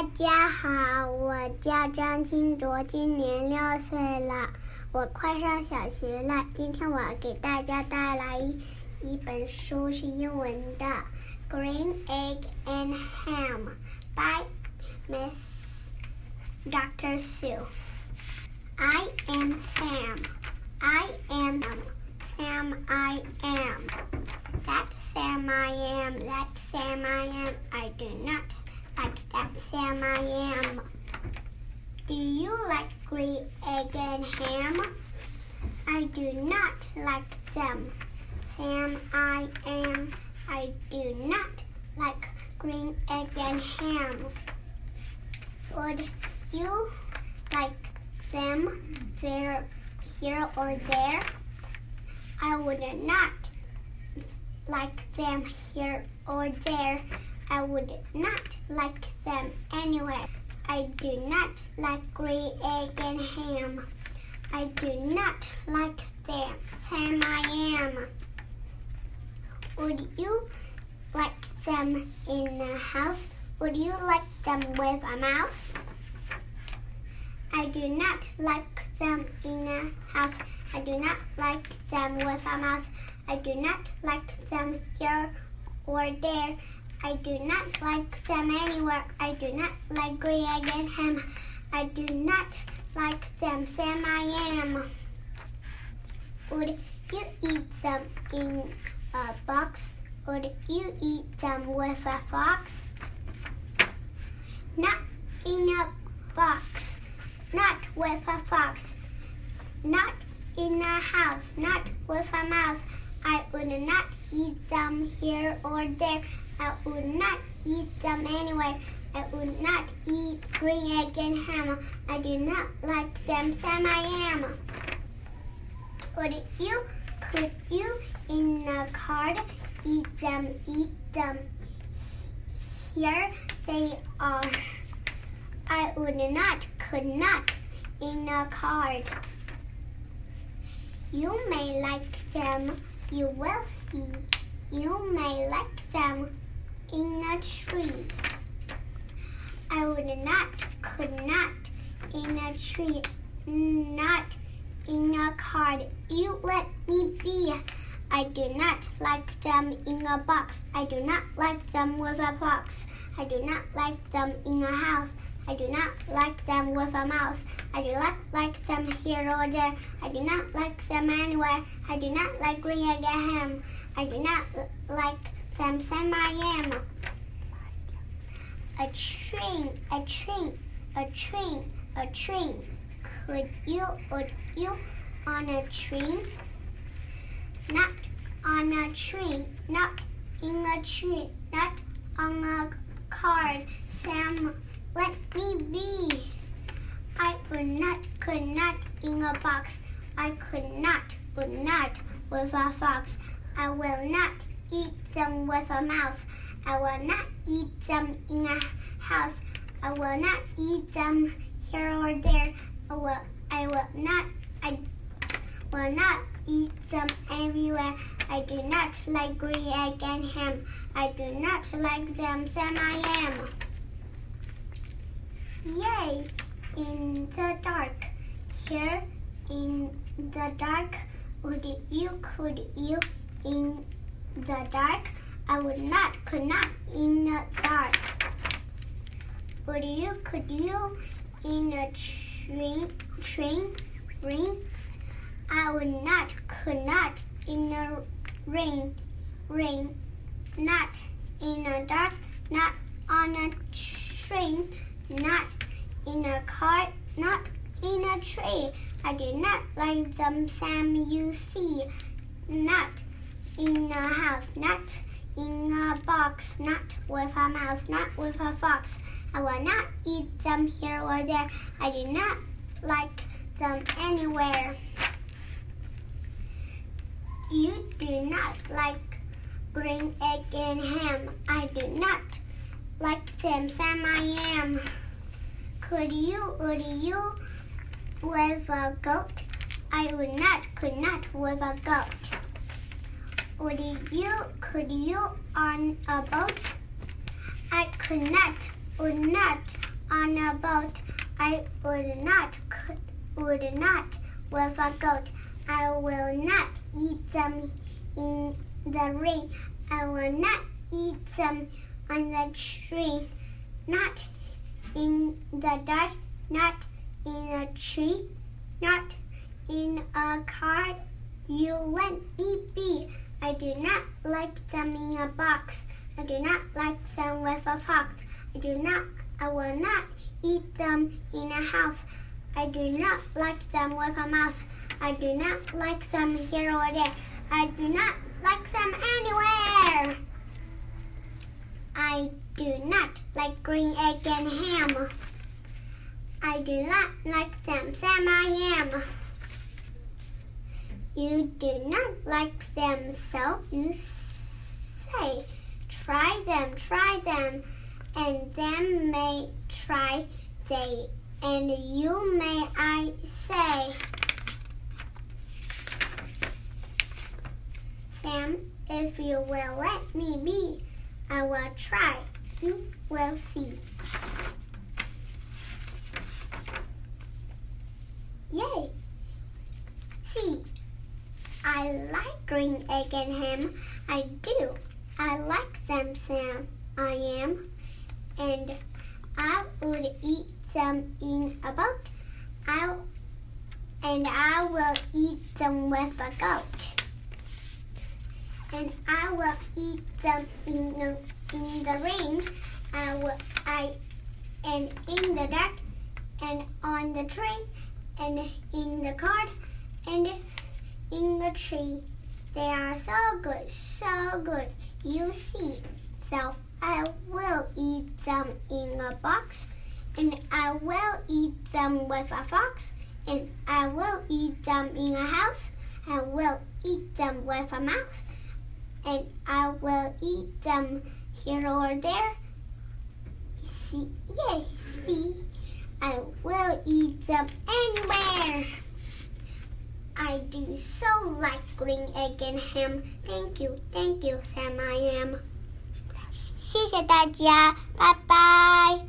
大家好，我叫张清卓，今年六岁了，我快上小学了。今天我要给大家带来一本书，是英文的《Green Egg and Ham》by Miss Doctor Sue. I am Sam. I am Sam. I am. That Sam I am. That Sam I am. I do not like that Sam I am. Do you like green egg and ham? I do not like them. Sam I am. I do not like green egg and ham. Would you like them there, here or there? I would not like them here or there. I would not like them anywhere. I do not like green egg and ham. I do not like them. Sam I am. Would you like them in a house? Would you like them with a mouse? I do not like them in a house. I do not like them with a mouse. I do not like them here or there. I do not like them anywhere. I do not like green egg and ham. I do not like them. Sam I am. Would you eat them in a box? Would you eat them with a fox? Not in a box. Not with a fox. Not in a house. Not with a mouse. I would not eat them here or there. I would not eat them anywhere. I would not eat green egg and ham. I do not like them. Sam I am. Would you, could you in a card eat them, eat them? Here they are. I would not, could not in a card. You may like them, you will see. You may like them in a tree. I would not, could not in a tree, not in a card. You let me be. I do not like them in a box. I do not like them with a box. I do not like them in a house. I do not like them with a mouse. I do not like them here or there. I do not like them anywhere. I do not like green ham. I do not like them. Sam I am. A train, a train, a train, a train. Could you, would you on a train? Not on a train, not in a tree, not on a card. Sam, let me be. I would not, could not in a box. I could not, would not with a fox. I will not eat them with a mouse. I will not eat them in a house. I will not eat them here or there. I will, I will not, I will not eat them everywhere. I do not like green egg and ham. I do not like them. Sam I am. Yay! In the dark. Here in the dark. Would you, could you in the dark? I would not, could not in the dark. Would you, could you in a train, train, ring? I would not, could not in the rain, rain, not in a dark, not on a train, not in a car, not in a tree. I do not like them, Sam, you see. Not in a house, not in a box, not with a mouse, not with a fox. I will not eat them here or there. I do not like them anywhere. You do not like green egg and ham. I do not like them, Sam I am. Could you, would you with a goat? I would not, could not with a goat. Would you, could you on a boat? I could not, would not on a boat. I would not, could, would not with a goat. I will not eat them in the rain. I will not eat them on the tree. Not in the dark, not in a tree, not in a car. You let me be. I do not like them in a box. I do not like them with a fox. I do not, I will not eat them in a house. I do not like them with a mouse. I do not like them here or there. I do not like them anywhere. I do not like green egg and ham. I do not like them, Sam I am. You do not like them, so you say, try them, try them, and them may try they, and you may I say. Sam, if you will let me be, I will try. You will see. Yay! I like green egg and ham. I do. I like them, Sam. I am. And I would eat them in a boat. I'll, and I will eat them with a goat. And I will eat them in the in the rain. I will I and in the dark and on the train and in the car and in the tree. They are so good, so good. You see. So I will eat them in a box, and I will eat them with a fox, and I will eat them in a house. I will eat them with a mouse, and I will eat them here or there. See, yay, see, I will eat them. I do so like green egg and ham. Thank you, thank you, Sam I am. 谢谢大家，拜拜。